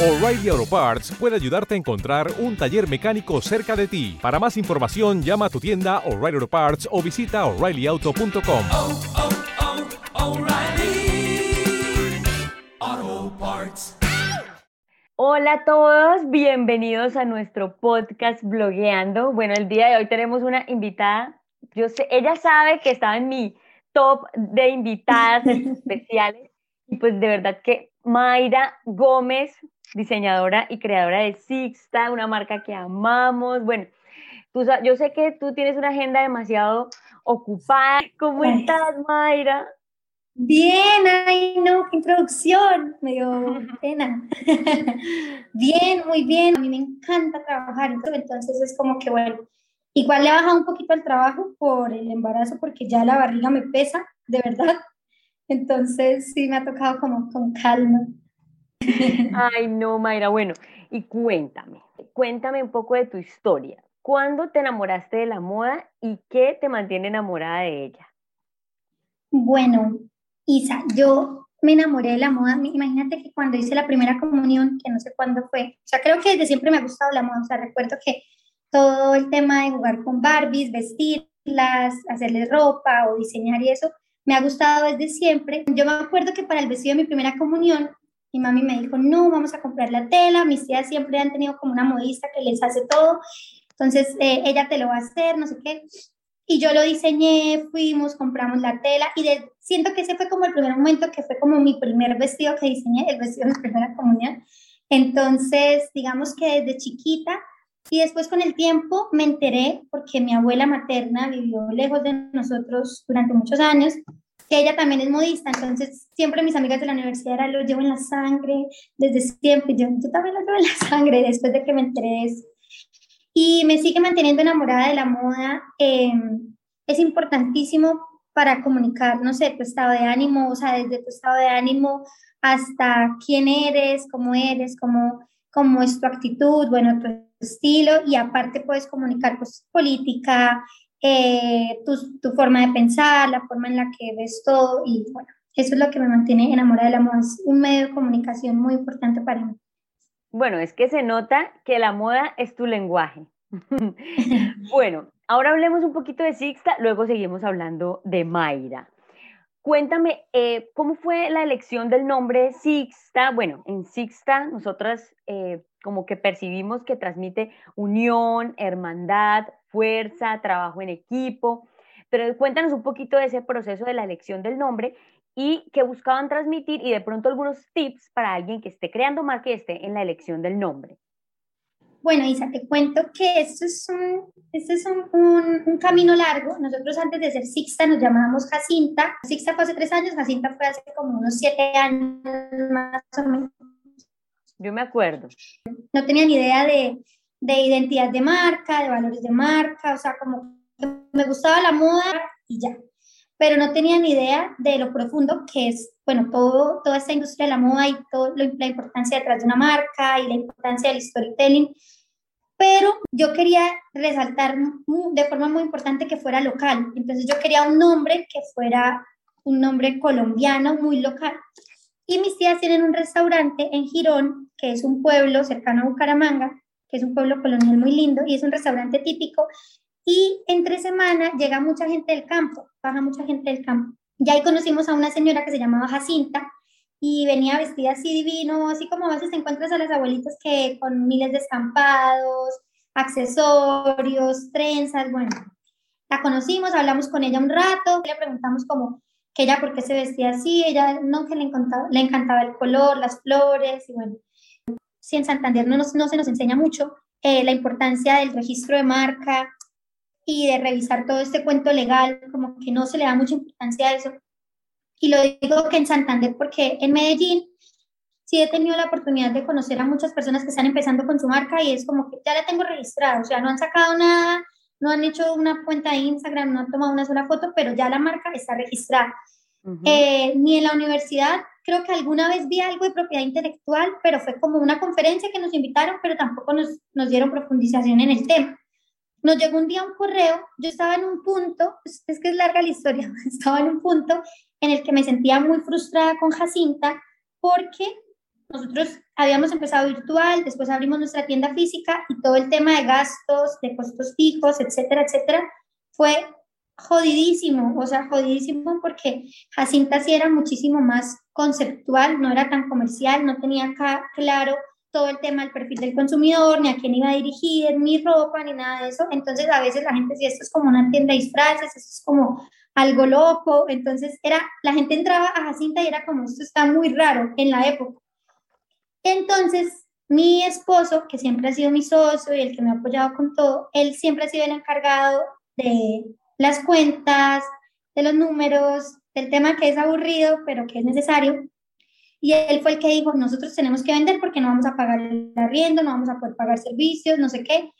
O'Reilly Auto Parts puede ayudarte a encontrar un taller mecánico cerca de ti. Para más información, llama a tu tienda O'Reilly Auto Parts o visita oreillyauto.com. oh, oh, O'Reilly Auto Parts. Hola a todos, bienvenidos a nuestro podcast Blogueando. Bueno, el día de hoy tenemos una invitada. Yo sé, ella sabe que estaba en mi top de invitadas especiales y pues de verdad que Mayra Gómez, diseñadora y creadora de Sixta, una marca que amamos. Bueno, tú, yo sé que tú tienes una agenda demasiado ocupada. ¿Cómo estás, Mayra? Bien, ay no, qué introducción, me dio pena. Bien, muy bien, a mí me encanta trabajar, entonces es como que bueno, igual le he bajado un poquito al trabajo por el embarazo porque ya la barriga me pesa, de verdad. Entonces sí me ha tocado como con calma. Ay, no, Mayra. Bueno, y cuéntame, cuéntame un poco de tu historia. ¿Cuándo te enamoraste de la moda y qué te mantiene enamorada de ella? Bueno, Isa, yo me enamoré de la moda. Imagínate que cuando hice la primera comunión, que no sé cuándo fue, o sea, creo que desde siempre me ha gustado la moda. O sea, recuerdo que todo el tema de jugar con Barbies, vestirlas, hacerles ropa o diseñar y eso, me ha gustado desde siempre. Yo me acuerdo que para el vestido de mi primera comunión, mi mami me dijo, no, vamos a comprar la tela. Mis tías siempre han tenido como una modista que les hace todo. Entonces, eh, ella te lo va a hacer, no sé qué. Y yo lo diseñé, fuimos, compramos la tela y de- siento que ese fue como el primer momento que fue como mi primer vestido que diseñé, el vestido de mi primera comunión. Entonces, digamos que desde chiquita y después con el tiempo me enteré porque mi abuela materna vivió lejos de nosotros durante muchos años, que ella también es modista, entonces siempre mis amigas de la universidad era, lo llevo en la sangre desde siempre, yo, yo también lo llevo en la sangre después de que me eso y me sigue manteniendo enamorada de la moda. eh, es importantísimo para comunicar, no sé, tu estado de ánimo, o sea, desde tu estado de ánimo hasta quién eres, cómo eres, cómo, cómo es tu actitud, bueno, tu estilo, y aparte puedes comunicar pues política, eh, tu, tu forma de pensar, la forma en la que ves todo, y bueno, eso es lo que me mantiene enamorada de la moda, es un medio de comunicación muy importante para mí. Bueno, es que se nota que la moda es tu lenguaje. Bueno, ahora hablemos un poquito de Sixta, luego seguimos hablando de Mayra. Cuéntame, eh, ¿cómo fue la elección del nombre Sixta? Bueno, en Sixta nosotras eh, como que percibimos que transmite unión, hermandad, fuerza, trabajo en equipo. Pero cuéntanos un poquito de ese proceso de la elección del nombre y qué buscaban transmitir y de pronto algunos tips para alguien que esté creando marca y esté en la elección del nombre. Bueno, Isa, te cuento que esto es un, esto es un, un- un camino largo. Nosotros antes de ser Sixta nos llamábamos Jacinta. Sixta fue hace tres años, Jacinta fue hace como unos siete años más o menos. Yo me acuerdo. No tenía ni idea de, de identidad de marca, de valores de marca, o sea, como me gustaba la moda y ya. Pero no tenía ni idea de lo profundo que es, bueno, todo, toda esta industria de la moda y toda la importancia detrás de una marca y la importancia del storytelling pero yo quería resaltar de forma muy importante que fuera local. Entonces yo quería un nombre que fuera un nombre colombiano, muy local. Y mis tías tienen un restaurante en Girón, que es un pueblo cercano a Bucaramanga, que es un pueblo colonial muy lindo y es un restaurante típico. Y entre semana llega mucha gente del campo, baja mucha gente del campo. Y ahí conocimos a una señora que se llamaba Jacinta, y venía vestida así divino, así como a veces te encuentras a las abuelitas que con miles de estampados, accesorios, trenzas, bueno, la conocimos, hablamos con ella un rato, le preguntamos como que ella por qué se vestía así, ella no, que le encantaba, le encantaba el color, las flores, y bueno, si en Santander no, nos, no se nos enseña mucho eh, la importancia del registro de marca y de revisar todo este cuento legal, como que no se le da mucha importancia a eso. Y lo digo que en Santander porque en Medellín sí he tenido la oportunidad de conocer a muchas personas que están empezando con su marca y es como que ya la tengo registrada, o sea, no han sacado nada, no han hecho una cuenta de Instagram, no han tomado una sola foto, pero ya la marca está registrada. Ujú. Eh, ni en la universidad, creo que alguna vez vi algo de propiedad intelectual, pero fue como una conferencia que nos invitaron, pero tampoco nos, nos dieron profundización en el tema. Nos llegó un día un correo, yo estaba en un punto, es, que es larga la historia, estaba en un punto en el que me sentía muy frustrada con Jacinta porque nosotros habíamos empezado virtual, después abrimos nuestra tienda física y todo el tema de gastos, de costos fijos, etcétera, etcétera, fue jodidísimo, o sea, jodidísimo porque Jacinta sí era muchísimo más conceptual, no era tan comercial, no tenía acá claro todo el tema del perfil del consumidor, ni a quién iba a dirigir, ni ropa, ni nada de eso. Entonces a veces la gente decía, esto es como una tienda de disfraces, esto es como algo loco. Entonces era, la gente entraba a Jacinta y era como, esto está muy raro en la época. Entonces mi esposo, que siempre ha sido mi socio y el que me ha apoyado con todo, él siempre ha sido el encargado de las cuentas, de los números, del tema que es aburrido, pero que es necesario. Y él fue el que dijo, nosotros tenemos que vender porque no vamos a pagar el arriendo, no vamos a poder pagar servicios, no sé qué.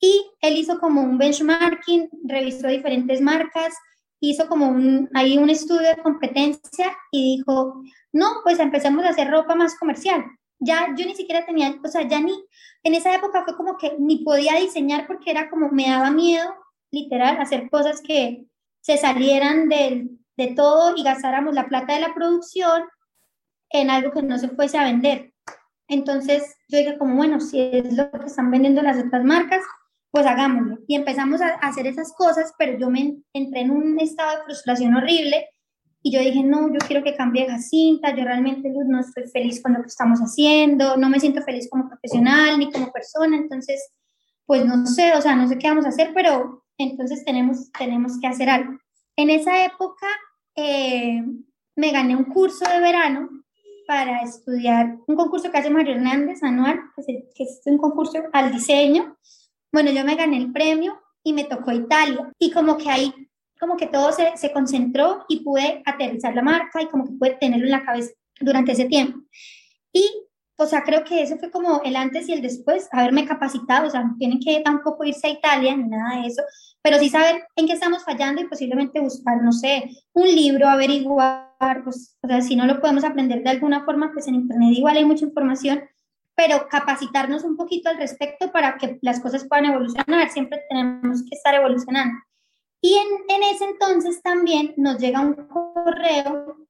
Y él hizo como un benchmarking, revisó diferentes marcas, hizo como un, ahí un estudio de competencia y dijo, no, pues empecemos a hacer ropa más comercial. Ya yo ni siquiera tenía, o sea, ya ni, en esa época fue como que ni podía diseñar porque era como, me daba miedo, literal, hacer cosas que se salieran del, de todo y gastáramos la plata de la producción en algo que no se fuese a vender. Entonces yo dije como, bueno, si es lo que están vendiendo las otras marcas, pues hagámoslo. Y empezamos a hacer esas cosas, pero yo me entré en un estado de frustración horrible y yo dije, no, yo quiero que cambie Jacinta, yo realmente no estoy feliz con lo que estamos haciendo, no me siento feliz como profesional ni como persona, entonces, pues no sé, o sea, no sé qué vamos a hacer, pero entonces tenemos, tenemos que hacer algo. En esa época eh, me gané un curso de verano para estudiar un concurso que hace Mario Hernández anual, que es un concurso al diseño. Bueno, yo me gané el premio y me tocó Italia. Y como que ahí, como que todo se, se concentró y pude aterrizar la marca y como que pude tenerlo en la cabeza durante ese tiempo. Y o sea, creo que eso fue como el antes y el después, haberme capacitado, o sea, no tienen que tampoco irse a Italia ni nada de eso, pero sí saber en qué estamos fallando y posiblemente buscar, no sé, un libro, averiguar, pues, o sea, si no lo podemos aprender de alguna forma, pues en Internet igual hay mucha información, pero capacitarnos un poquito al respecto para que las cosas puedan evolucionar, siempre tenemos que estar evolucionando. Y en, en ese entonces también nos llega un correo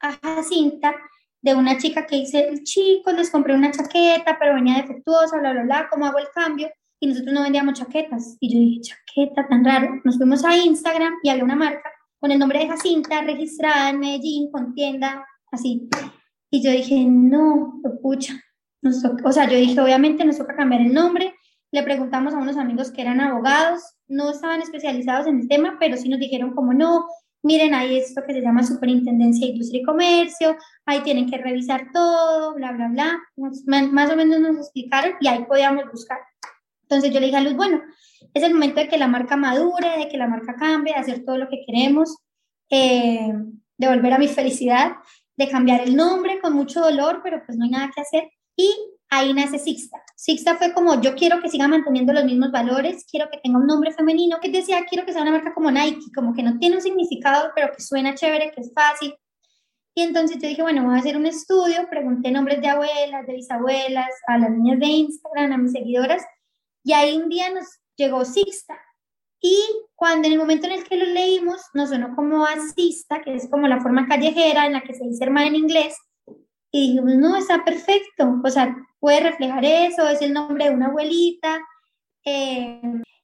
a Jacinta de una chica que dice, chicos, les compré una chaqueta, pero venía defectuosa, bla, bla, bla, ¿cómo hago el cambio? Y nosotros no vendíamos chaquetas. Y yo dije, chaqueta, tan raro. Nos fuimos a Instagram y había una marca con el nombre de Jacinta registrada en Medellín, con tienda, así. Y yo dije, no, pucha. o sea, yo dije, obviamente nos toca cambiar el nombre. Le preguntamos a unos amigos que eran abogados, no estaban especializados en el tema, pero sí nos dijeron como no, miren, hay esto que se llama Superintendencia de Industria y Comercio, ahí tienen que revisar todo, bla, bla, bla. Más, o menos nos explicaron y ahí podíamos buscar. Entonces yo le dije a Luz, bueno, es el momento de que la marca madure, de que la marca cambie, de hacer todo lo que queremos, eh, de volver a mi felicidad, de cambiar el nombre con mucho dolor, pero pues no hay nada que hacer. Y ahí nace Sixta. Sixta fue como, yo quiero que siga manteniendo los mismos valores, quiero que tenga un nombre femenino, que decía, quiero que sea una marca como Nike, como que no tiene un significado, pero que suena chévere, que es fácil. Y entonces yo dije, bueno, voy a hacer un estudio, pregunté nombres de abuelas, de bisabuelas, a las niñas de Instagram, a mis seguidoras, y ahí un día nos llegó Sixta. Y cuando en el momento en el que lo leímos, nos sonó como asista, que es como la forma callejera en la que se dice hermana en inglés, y dijimos, no, está perfecto, o sea, puede reflejar eso, es el nombre de una abuelita. Eh,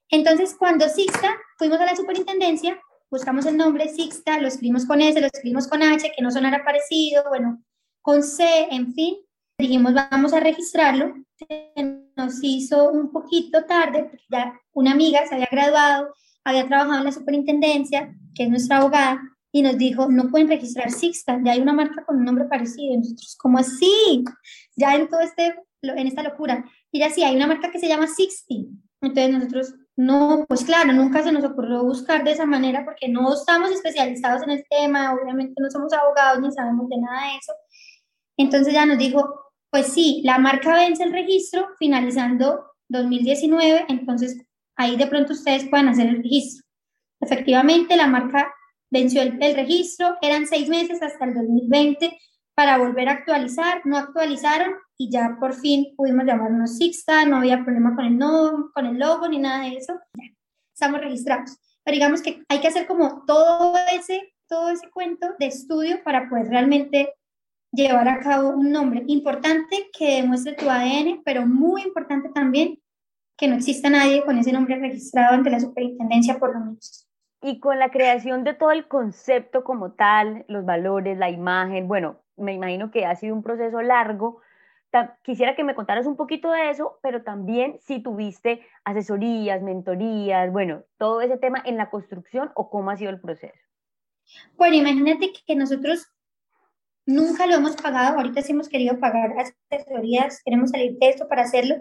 entonces, cuando Sixta, fuimos a la superintendencia, buscamos el nombre Sixta, lo escribimos con S, lo escribimos con H, que no sonara parecido, bueno, con C, en fin, dijimos, vamos a registrarlo. Nos hizo un poquito tarde, porque ya una amiga se había graduado, había trabajado en la superintendencia, que es nuestra abogada, y nos dijo, no pueden registrar Sixta, ya hay una marca con un nombre parecido. Y nosotros, ¿cómo así? Ya en todo este, en esta locura. Y ya sí, hay una marca que se llama Sixty. Entonces nosotros, no, pues claro, nunca se nos ocurrió buscar de esa manera porque no estamos especializados en el tema, obviamente no somos abogados ni sabemos de nada de eso. Entonces ya nos dijo, pues sí, la marca vence el registro finalizando 2019, entonces ahí de pronto ustedes pueden hacer el registro. Efectivamente, la marca venció el, registro, eran seis meses hasta el 2020 para volver a actualizar, no actualizaron y ya por fin pudimos llamarnos Sixta, no había problema con el, no, con el logo ni nada de eso, estamos registrados. Pero digamos que hay que hacer como todo ese, todo ese cuento de estudio para poder realmente llevar a cabo un nombre importante que demuestre tu ADN, pero muy importante también que no exista nadie con ese nombre registrado ante la superintendencia por lo menos. Y con la creación de todo el concepto como tal, los valores, la imagen, bueno, me imagino que ha sido un proceso largo. Quisiera que me contaras un poquito de eso, pero también si tuviste asesorías, mentorías, bueno, todo ese tema en la construcción o cómo ha sido el proceso. Bueno, imagínate que nosotros nunca lo hemos pagado, ahorita sí hemos querido pagar asesorías, queremos salir de esto para hacerlo,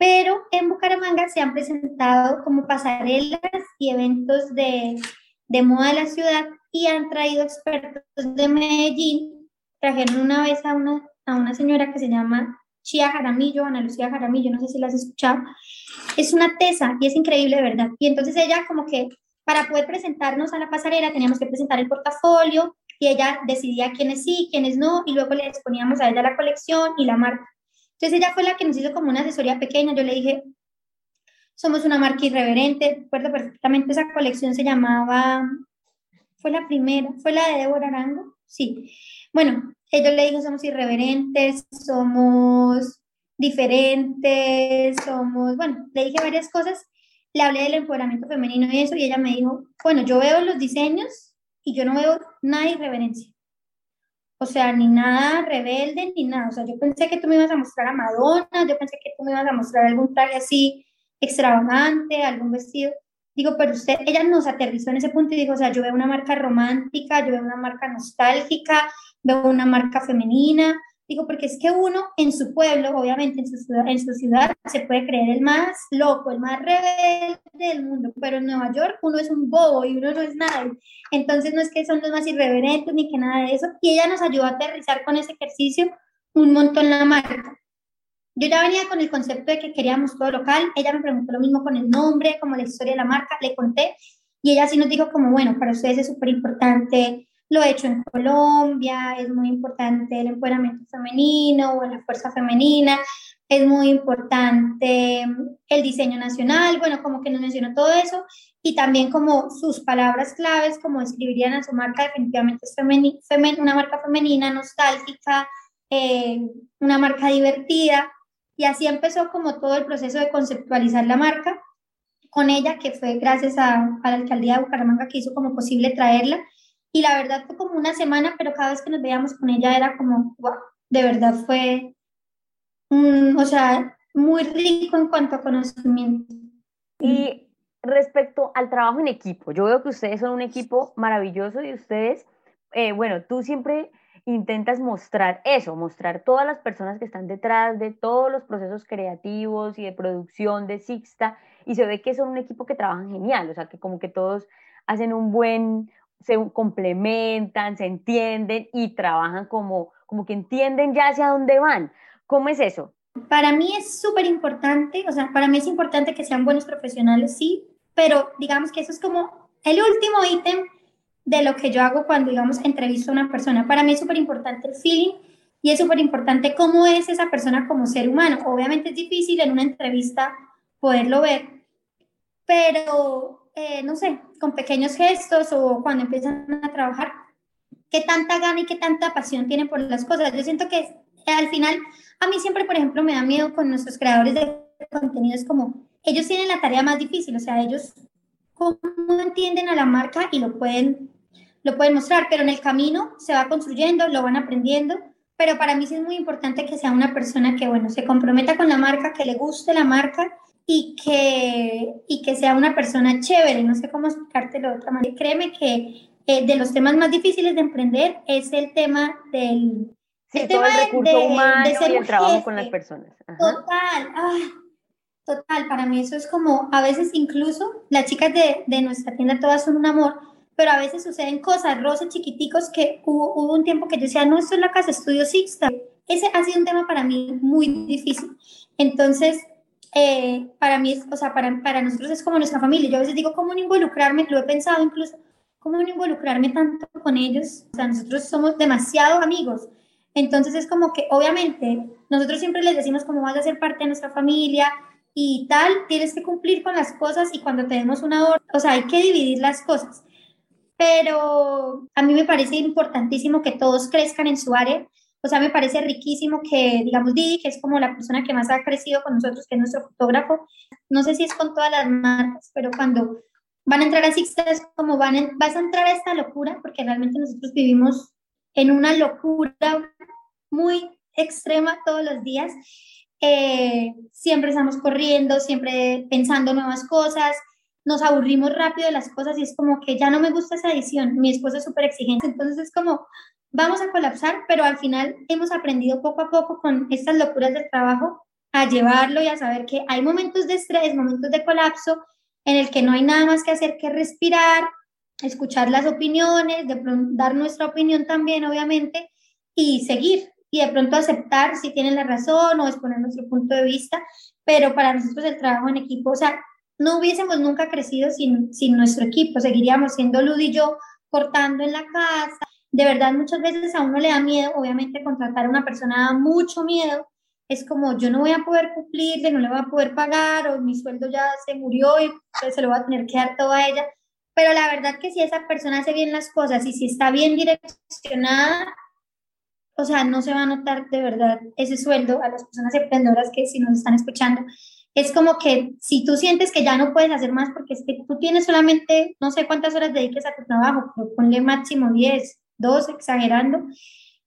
pero en Bucaramanga se han presentado como pasarelas y eventos de, de moda de la ciudad y han traído expertos de Medellín. Trajeron una vez a una, a una señora que se llama Chia Jaramillo, Ana Lucía Jaramillo, no sé si la has escuchado. Es una tesa y es increíble, ¿verdad? Y entonces ella como que para poder presentarnos a la pasarela teníamos que presentar el portafolio y ella decidía quiénes sí, quiénes no, y luego le exponíamos a ella la colección y la marca. Entonces ella fue la que nos hizo como una asesoría pequeña. Yo le dije, somos una marca irreverente. Recuerdo perfectamente esa colección se llamaba, fue la primera, fue la de Débora Arango. Sí. Bueno, yo le dije, somos irreverentes, somos diferentes, somos, bueno, le dije varias cosas. Le hablé del empoderamiento femenino y eso, y ella me dijo, bueno, yo veo los diseños y yo no veo nada de irreverencia. O sea, ni nada rebelde, ni nada. O sea, yo pensé que tú me ibas a mostrar a Madonna, yo pensé que tú me ibas a mostrar algún traje así extravagante, algún vestido. Digo, pero usted, ella nos aterrizó en ese punto y dijo, o sea, yo veo una marca romántica, yo veo una marca nostálgica, veo una marca femenina, Digo, porque es que uno en su pueblo, obviamente en su ciudad, en su ciudad, se puede creer el más loco, el más rebelde del mundo, pero en Nueva York uno es un bobo y uno no es nada. Entonces no es que son los más irreverentes ni que nada de eso. Y ella nos ayudó a aterrizar con ese ejercicio un montón la marca. Yo ya venía con el concepto de que queríamos todo local. Ella me preguntó lo mismo con el nombre, como la historia de la marca, le conté. Y ella sí nos dijo como, bueno, para ustedes es súper importante lo he hecho en Colombia, es muy importante el empoderamiento femenino o la fuerza femenina, es muy importante el diseño nacional, bueno, como que nos mencionó todo eso, y también como sus palabras claves, como escribirían a su marca, definitivamente es una marca femenina, nostálgica, eh, una marca divertida, y así empezó como todo el proceso de conceptualizar la marca con ella, que fue gracias a, a la alcaldía de Bucaramanga que hizo como posible traerla, y la verdad fue como una semana, pero cada vez que nos veíamos con ella era como, wow, de verdad fue, o sea, muy rico en cuanto a conocimiento. Y respecto al trabajo en equipo, yo veo que ustedes son un equipo maravilloso y ustedes, eh, bueno, tú siempre intentas mostrar eso, mostrar todas las personas que están detrás de todos los procesos creativos y de producción de Sixta y se ve que son un equipo que trabajan genial, o sea, que como que todos hacen un buen, se complementan, se entienden y trabajan como, como que entienden ya hacia dónde van. ¿Cómo es eso? Para mí es súper importante, o sea, para mí es importante que sean buenos profesionales, sí, pero digamos que eso es como el último ítem de lo que yo hago cuando, digamos, entrevisto a una persona. Para mí es súper importante el feeling y es súper importante cómo es esa persona como ser humano. Obviamente es difícil en una entrevista poderlo ver, pero eh, no sé, con pequeños gestos o cuando empiezan a trabajar, qué tanta gana y qué tanta pasión tienen por las cosas. Yo siento que al final, a mí siempre, por ejemplo, me da miedo con nuestros creadores de contenidos como ellos tienen la tarea más difícil, o sea, ellos cómo entienden a la marca y lo pueden, lo pueden mostrar, pero en el camino se va construyendo, lo van aprendiendo, pero para mí sí es muy importante que sea una persona que, bueno, se comprometa con la marca, que le guste la marca y que, y que sea una persona chévere, no sé cómo explicártelo de otra manera. Créeme que eh, de los temas más difíciles de emprender es el tema del... Sí, todo el recurso humano y el trabajo con las personas. Total, total, para mí eso es como, a veces incluso las chicas de, de, nuestra tienda todas son un amor, pero a veces suceden cosas, roces chiquiticos que hubo, hubo un tiempo que yo decía, no, esto es la casa estudio Sixta. Ese ha sido un tema para mí muy difícil. Entonces, eh, para mí, es, o sea, para, para nosotros es como nuestra familia. Yo a veces digo, ¿cómo no involucrarme? Lo he pensado incluso, ¿cómo no involucrarme tanto con ellos? O sea, nosotros somos demasiado amigos. Entonces es como que, obviamente, nosotros siempre les decimos cómo vas a ser parte de nuestra familia y tal, tienes que cumplir con las cosas y cuando tenemos una orden, o sea, hay que dividir las cosas. Pero a mí me parece importantísimo que todos crezcan en su área O sea, me parece riquísimo que, digamos, Didi, que es como la persona que más ha crecido con nosotros, que es nuestro fotógrafo, no sé si es con todas las marcas, pero cuando van a entrar a Sixta es como van vas a entrar a esta locura, porque realmente nosotros vivimos en una locura muy extrema todos los días. Eh, siempre estamos corriendo, siempre pensando nuevas cosas, nos aburrimos rápido de las cosas y es como que ya no me gusta esa edición, mi esposo es súper exigente, entonces es como vamos a colapsar, pero al final hemos aprendido poco a poco con estas locuras del trabajo a llevarlo y a saber que hay momentos de estrés, momentos de colapso en el que no hay nada más que hacer que respirar, escuchar las opiniones, de dar nuestra opinión también, obviamente, y seguir y de pronto aceptar si tienen la razón o exponer nuestro punto de vista, pero para nosotros el trabajo en equipo, o sea, no hubiésemos nunca crecido sin, sin nuestro equipo, seguiríamos siendo Lud y yo cortando en la casa, de verdad muchas veces a uno le da miedo, obviamente contratar a una persona da mucho miedo, es como yo no voy a poder cumplirle, no le voy a poder pagar o mi sueldo ya se murió y pues, se lo va a tener que dar todo a ella, pero la verdad que si esa persona hace bien las cosas y si está bien direccionada, o sea, no se va a notar de verdad ese sueldo a las personas emprendedoras que si nos están escuchando. Es como que si tú sientes que ya no puedes hacer más porque es que tú tienes solamente, no sé cuántas horas dediques a tu trabajo, pero ponle máximo 10, dos, exagerando,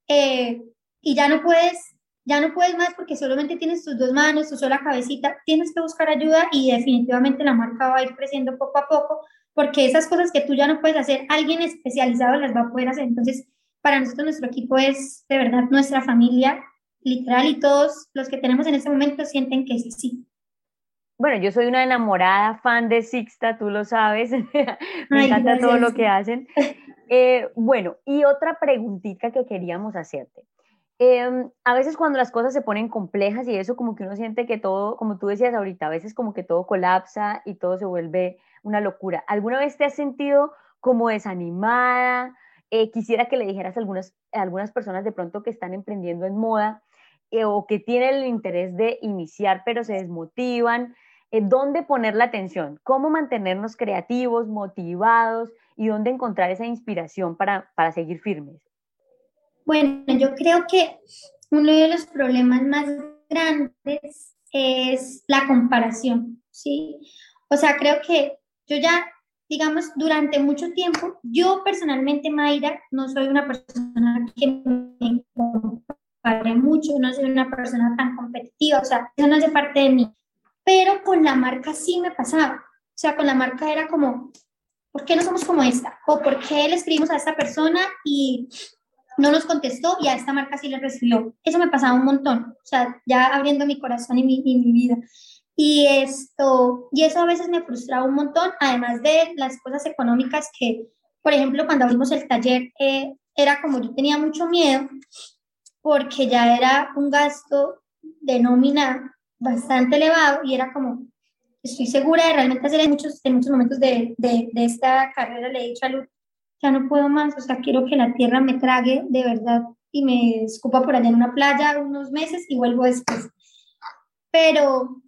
eh, y ya no puedes, ya no puedes más porque solamente tienes tus dos manos, tu sola cabecita, tienes que buscar ayuda y definitivamente la marca va a ir creciendo poco a poco porque esas cosas que tú ya no puedes hacer, alguien especializado las va a poder hacer. Entonces, para nosotros nuestro equipo es de verdad nuestra familia, literal, y todos los que tenemos en este momento sienten que es así. Bueno, yo soy una enamorada fan de Sixta, tú lo sabes, me encanta todo lo que hacen. Eh, bueno, y otra preguntita que queríamos hacerte. Em, a veces cuando las cosas se ponen complejas y eso como que uno siente que todo, como tú decías ahorita, a veces como que todo colapsa y todo se vuelve una locura. ¿Alguna vez te has sentido como desanimada? Eh, quisiera que le dijeras a algunas, algunas personas de pronto que están emprendiendo en moda eh, o que tienen el interés de iniciar pero se desmotivan. ¿Dónde poner la atención? ¿Cómo mantenernos creativos, motivados y dónde encontrar esa inspiración para, para seguir firmes? Bueno, yo creo que uno de los problemas más grandes es la comparación, ¿sí? O sea, creo que yo ya, digamos, durante mucho tiempo, yo personalmente, Mayra, no soy una persona que me compare mucho, no soy una persona tan competitiva, o sea, eso no hace parte de mí. Pero con la marca sí me pasaba. O sea, con la marca era como, ¿por qué no somos como esta? ¿O por qué le escribimos a esta persona y no nos contestó y a esta marca sí le recibió? Eso me pasaba un montón, o sea, ya abriendo mi corazón y mi, mi vida. Y esto, y eso a veces me frustraba un montón, además de las cosas económicas que, por ejemplo, cuando abrimos el taller, eh, era como yo tenía mucho miedo, porque ya era un gasto de nómina bastante elevado y era como, estoy segura de realmente hacer en muchos, en muchos momentos de, de, de esta carrera, le he dicho a Luz, ya no puedo más, o sea, quiero que la tierra me trague de verdad y me escupa por allá en una playa unos meses y vuelvo después. Pero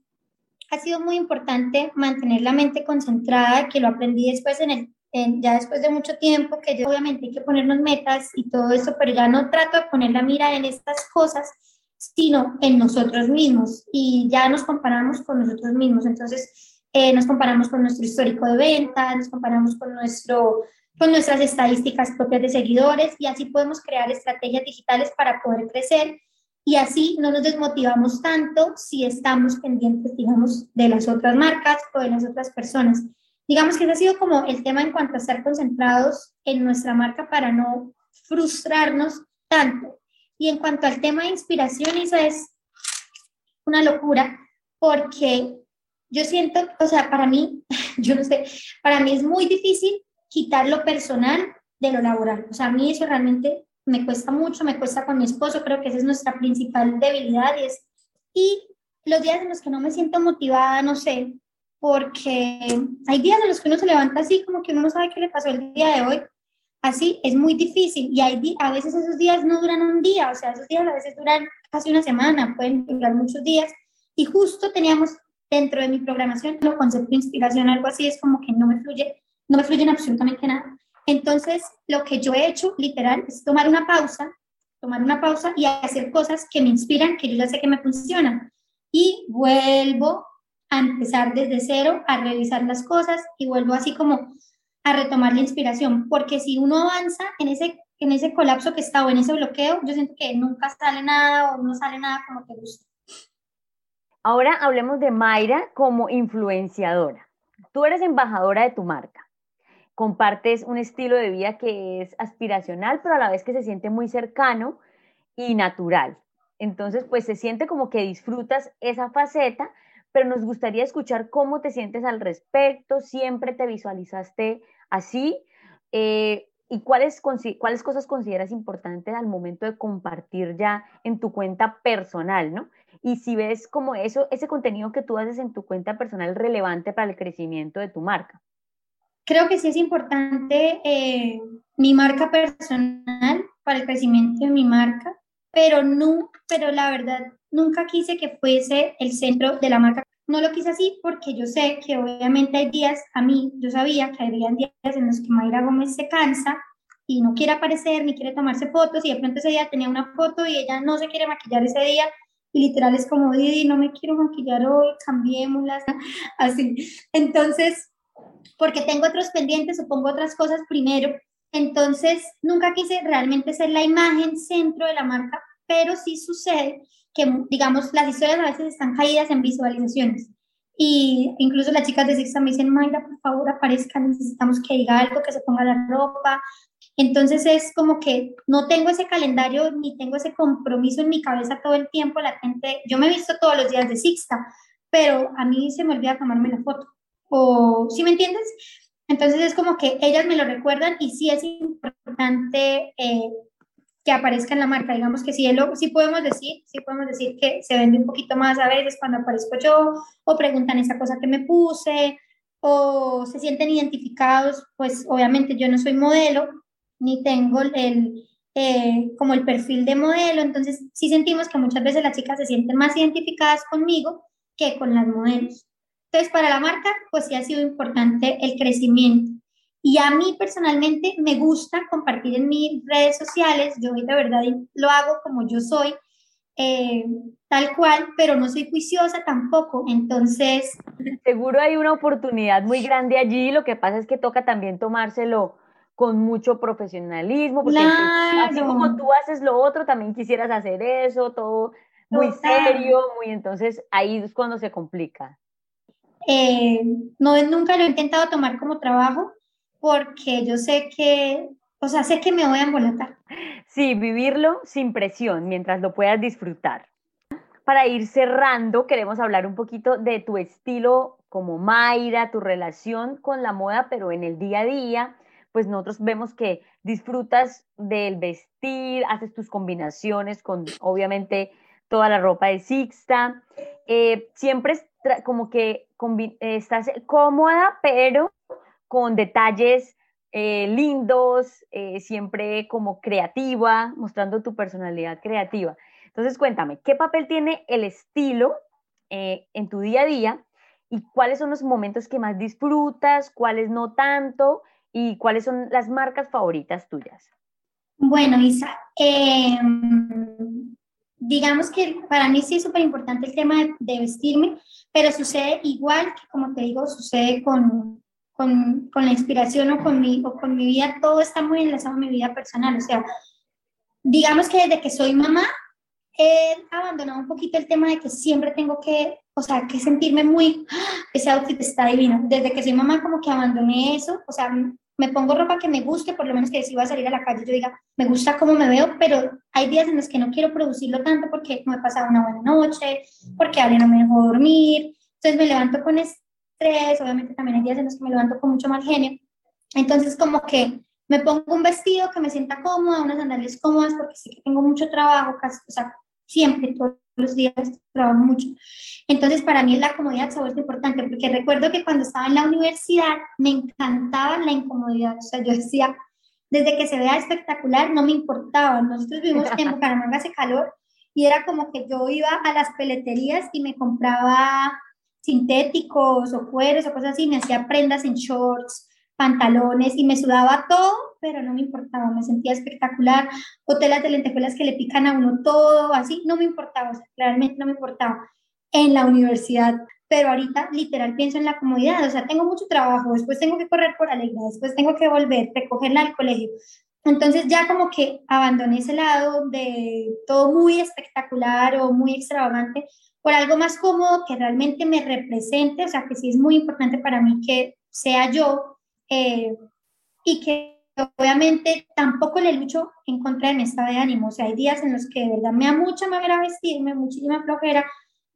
ha sido muy importante mantener la mente concentrada, que lo aprendí después en el, ya después de mucho tiempo, que obviamente hay que ponernos metas y todo eso, pero ya no trato de poner la mira en estas cosas, sino en nosotros mismos y ya nos comparamos con nosotros mismos. Entonces, eh, nos comparamos con nuestro histórico de ventas, nos comparamos con, nuestro, con nuestras estadísticas propias de seguidores y así podemos crear estrategias digitales para poder crecer y así no nos desmotivamos tanto si estamos pendientes, digamos, de las otras marcas o de las otras personas. Digamos que ese ha sido como el tema en cuanto a estar concentrados en nuestra marca para no frustrarnos tanto. Y en cuanto al tema de inspiración, eso es una locura porque yo siento, o sea, para mí, yo no sé, para mí es muy difícil quitar lo personal de lo laboral. O sea, a mí eso realmente me cuesta mucho, me cuesta con mi esposo, creo que esa es nuestra principal debilidad y, es, y los días en los que no me siento motivada, no sé, porque hay días en los que uno se levanta así como que uno no sabe qué le pasó el día de hoy así es muy difícil y hay, a veces esos días no duran un día, o sea, esos días a veces duran casi una semana, pueden durar muchos días y justo teníamos dentro de mi programación el concepto de inspiración, algo así, es como que no me fluye, no me fluyen absolutamente nada. Entonces, lo que yo he hecho literal es tomar una pausa tomar una pausa y hacer cosas que me inspiran, que yo ya sé que me funcionan. Y vuelvo a empezar desde cero, a revisar las cosas y vuelvo así como a retomar la inspiración, porque si uno avanza en ese, en ese colapso que está o en ese bloqueo, yo siento que nunca sale nada o no sale nada como te gusta. Ahora hablemos de Mayra como influenciadora. Tú eres embajadora de tu marca. Compartes un estilo de vida que es aspiracional, pero a la vez que se siente muy cercano y natural. Entonces, pues se siente como que disfrutas esa faceta, pero nos gustaría escuchar cómo te sientes al respecto. ¿Siempre te visualizaste así? Eh, ¿Y cuáles, cuáles cosas consideras importantes al momento de compartir ya en tu cuenta personal, ¿no? y si ves como eso, ese contenido que tú haces en tu cuenta personal relevante para el crecimiento de tu marca. Creo que sí es importante eh, mi marca personal para el crecimiento de mi marca, pero no, pero la verdad nunca quise que fuese el centro de la marca. No lo quise así porque yo sé que obviamente hay días, a mí, yo sabía que había días en los que Mayra Gómez se cansa y no quiere aparecer ni quiere tomarse fotos y de pronto ese día tenía una foto y ella no se quiere maquillar ese día y literal es como, Didi, no me quiero maquillar hoy, cambiémoslas, así. Entonces, porque tengo otros pendientes o pongo otras cosas primero, entonces nunca quise realmente ser la imagen centro de la marca, pero sí sucede que, digamos, las historias a veces están caídas en visualizaciones. Y incluso las chicas de Sixta me dicen, Mayra, por favor, aparezca, necesitamos que diga algo, que se ponga la ropa, entonces es como que no tengo ese calendario ni tengo ese compromiso en mi cabeza todo el tiempo. La gente, yo me he visto todos los días de Sixta, pero a mí se me olvida tomarme la foto. O, ¿sí me entiendes? Entonces es como que ellas me lo recuerdan y sí es importante eh, que aparezca en la marca. Digamos que sí, sí podemos decir, sí podemos decir que se vende un poquito más a veces cuando aparezco yo o preguntan esa cosa que me puse o se sienten identificados, pues obviamente yo no soy modelo, ni tengo el, eh, como el perfil de modelo, entonces sí sentimos que muchas veces las chicas se sienten más identificadas conmigo que con las modelos. Entonces, para la marca, pues sí ha sido importante el crecimiento. Y a mí personalmente me gusta compartir en mis redes sociales, yo de verdad lo hago como yo soy, eh, tal cual, pero no soy juiciosa tampoco, entonces... Seguro hay una oportunidad muy grande allí, lo que pasa es que toca también tomárselo con mucho profesionalismo, porque así como tú haces lo otro, también quisieras hacer eso, todo muy serio, muy entonces ahí es cuando se complica. Eh, no, nunca lo he intentado tomar como trabajo porque yo sé que, o sea, sé que me voy a embolatar. Sí, vivirlo sin presión, mientras lo puedas disfrutar. Para ir cerrando, queremos hablar un poquito de tu estilo como Mayra, tu relación con la moda, pero en el día a día pues nosotros vemos que disfrutas del vestir, haces tus combinaciones con obviamente toda la ropa de Sixta, eh, siempre como que estás cómoda, pero con detalles eh, lindos, eh, siempre como creativa, mostrando tu personalidad creativa. Entonces cuéntame, ¿qué papel tiene el estilo en tu día a día y cuáles son los momentos que más disfrutas, cuáles no tanto? y cuáles son las marcas favoritas tuyas. Bueno, Isa, em, digamos que para mí sí es súper importante el tema de, vestirme, pero sucede igual que, como te digo, sucede con, con, con la inspiración o con, mi, o con mi vida, todo está muy enlazado a mi vida personal. O sea, digamos que desde que soy mamá, he abandonado un poquito el tema de que siempre tengo que, o sea, que sentirme muy, ¡ah! ese outfit está divino. Desde que soy mamá como que abandoné eso, o sea, me pongo ropa que me guste, por lo menos que si voy a salir a la calle yo diga, me gusta cómo me veo, pero hay días en los que no quiero producirlo tanto porque no he pasado una buena noche, porque alguien no me dejó dormir, entonces me levanto con estrés, obviamente también hay días en los que me levanto con mucho mal genio, entonces como que me pongo un vestido que me sienta cómoda, unas sandalias cómodas, porque sé que tengo mucho trabajo, casi, o sea, siempre, todos los días trabajo mucho. Entonces, para mí la comodidad se vuelve importante, porque recuerdo que cuando estaba en la universidad me encantaba la incomodidad. O sea, yo decía, desde que se vea espectacular, no me importaba. Nosotros vivimos en Bucaramanga, hace calor, y era como que yo iba a las peleterías y me compraba sintéticos o cueros o cosas así, me hacía prendas en shorts, pantalones y me sudaba todo, pero no me importaba, me sentía espectacular. Hoteles de lentejuelas que le pican a uno todo, así, no me importaba, o sea, realmente no me importaba. En la universidad, pero ahorita literal pienso en la comodidad, o sea, tengo mucho trabajo, después tengo que correr por Alegra, después tengo que volver, recogerla al colegio. Entonces ya como que abandoné ese lado de todo muy espectacular o muy extravagante por algo más cómodo que realmente me represente, o sea, que sí es muy importante para mí que sea yo eh, y que obviamente tampoco le lucho en contra de mi estado de ánimo. O sea, hay días en los que de verdad me da mucha manera vestirme, muchísima flojera,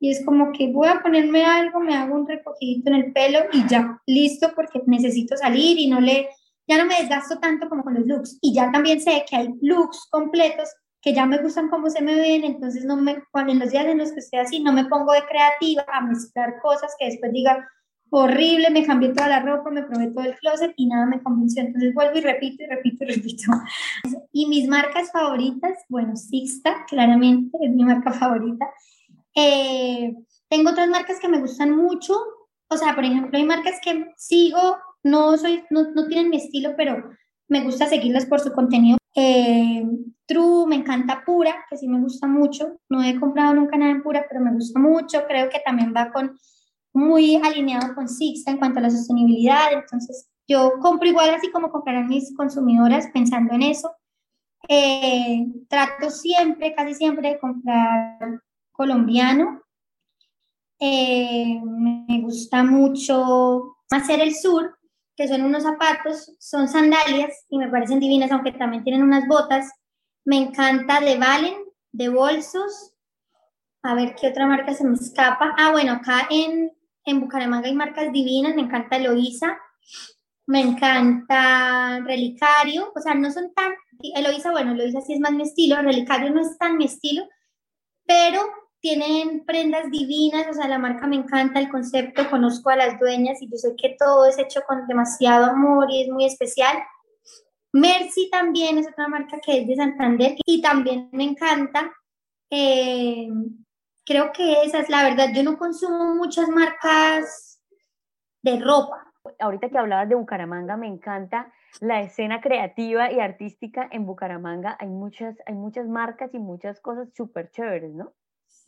y es como que voy a ponerme algo, me hago un recogidito en el pelo y ya, listo, porque necesito salir y no le, ya no me desgasto tanto como con los looks. Y ya también sé que hay looks completos que ya me gustan como se me ven, entonces no me, cuando en los días en los que estoy así, no me pongo de creativa a mezclar cosas que después diga, horrible, me cambié toda la ropa, me probé todo el closet y nada me convenció. Entonces vuelvo y repito y repito y repito. Y mis marcas favoritas, bueno, Sixta, claramente, es mi marca favorita. Eh, tengo otras marcas que me gustan mucho. O sea, por ejemplo, hay marcas que sigo, no, soy, no, no tienen mi estilo, pero me gusta seguirlas por su contenido. Eh, True, me encanta Pura, que sí me gusta mucho. No he comprado nunca nada en Pura, pero me gusta mucho. Creo que también va con muy alineado con Sixta en cuanto a la sostenibilidad. Entonces, yo compro igual así como comprarán mis consumidoras pensando en eso. Eh, trato siempre, casi siempre, de comprar colombiano. Eh, me gusta mucho hacer el sur, que son unos zapatos, son sandalias y me parecen divinas, aunque también tienen unas botas. Me encanta de Valen, de bolsos. A ver qué otra marca se me escapa. Ah, bueno, acá en, en Bucaramanga hay marcas divinas, me encanta Eloísa, me encanta Relicario, o sea, no son tan, Eloísa, bueno, Eloísa sí es más mi estilo, Relicario no es tan mi estilo, pero tienen prendas divinas, o sea, la marca me encanta, el concepto, conozco a las dueñas y yo sé que todo es hecho con demasiado amor y es muy especial. Mercy también es otra marca que es de Santander y también me encanta. Eh, creo que esa es la verdad. Yo no consumo muchas marcas de ropa. Ahorita que hablabas de Bucaramanga, me encanta la escena creativa y artística en Bucaramanga. Hay muchas, hay muchas marcas y muchas cosas súper chéveres, ¿no?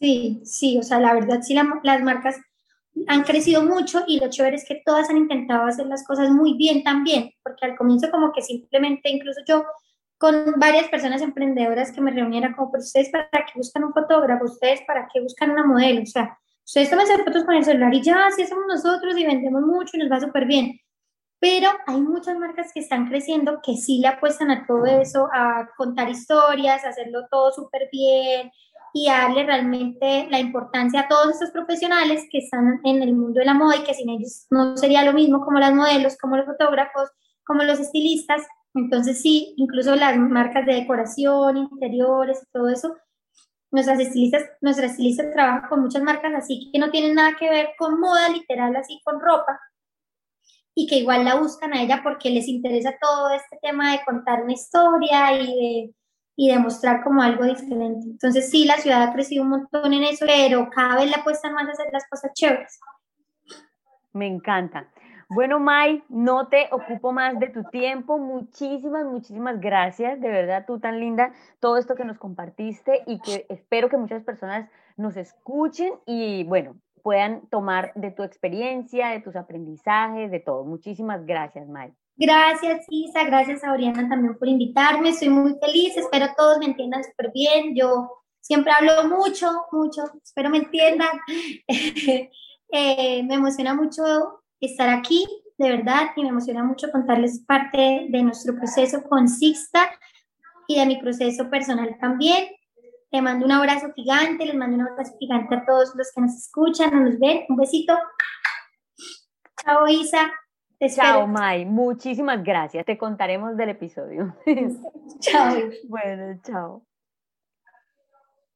Sí, sí, o sea, la verdad sí las marcas han crecido mucho y lo chévere es que todas han intentado hacer las cosas muy bien también, porque al comienzo como que simplemente, incluso yo con varias personas emprendedoras que me reuniera como, pero ustedes para qué buscan un fotógrafo, ustedes para qué buscan una modelo, o sea, ustedes toman fotos con el celular y ya, así hacemos nosotros y vendemos mucho y nos va súper bien. Pero hay muchas marcas que están creciendo que sí le apuestan a todo eso, a contar historias, a hacerlo todo súper bien y darle realmente la importancia a todos estos profesionales que están en el mundo de la moda y que sin ellos no sería lo mismo como las modelos, como los fotógrafos, como los estilistas, entonces sí, incluso las marcas de decoración, interiores y todo eso, nuestras estilistas, nuestras estilistas trabajan con muchas marcas así que no tienen nada que ver con moda literal, así con ropa, y que igual la buscan a ella porque les interesa todo este tema de contar una historia y de, y demostrar como algo diferente. Entonces sí, la ciudad ha crecido un montón en eso, pero cada vez le apuestan más a hacer las cosas chéveres. Me encanta. Bueno, Mai, no te ocupo más de tu tiempo. Muchísimas, muchísimas gracias. De verdad, tú tan linda, todo esto que nos compartiste y que espero que muchas personas nos escuchen y, bueno, puedan tomar de tu experiencia, de tus aprendizajes, de todo. Muchísimas gracias, Mai. Gracias, Isa. Gracias a Oriana también por invitarme. Estoy muy feliz. Espero todos me entiendan súper bien. Yo siempre hablo mucho, mucho. Espero me entiendan. eh, me emociona mucho estar aquí, de verdad, y me emociona mucho contarles parte de nuestro proceso con Sixta y de mi proceso personal también. Te mando un abrazo gigante, les mando un abrazo gigante a todos los que nos escuchan, nos ven. Un besito. Chao, Isa. Chao, Mai. Muchísimas gracias. Te contaremos del episodio. chao. bueno, chao.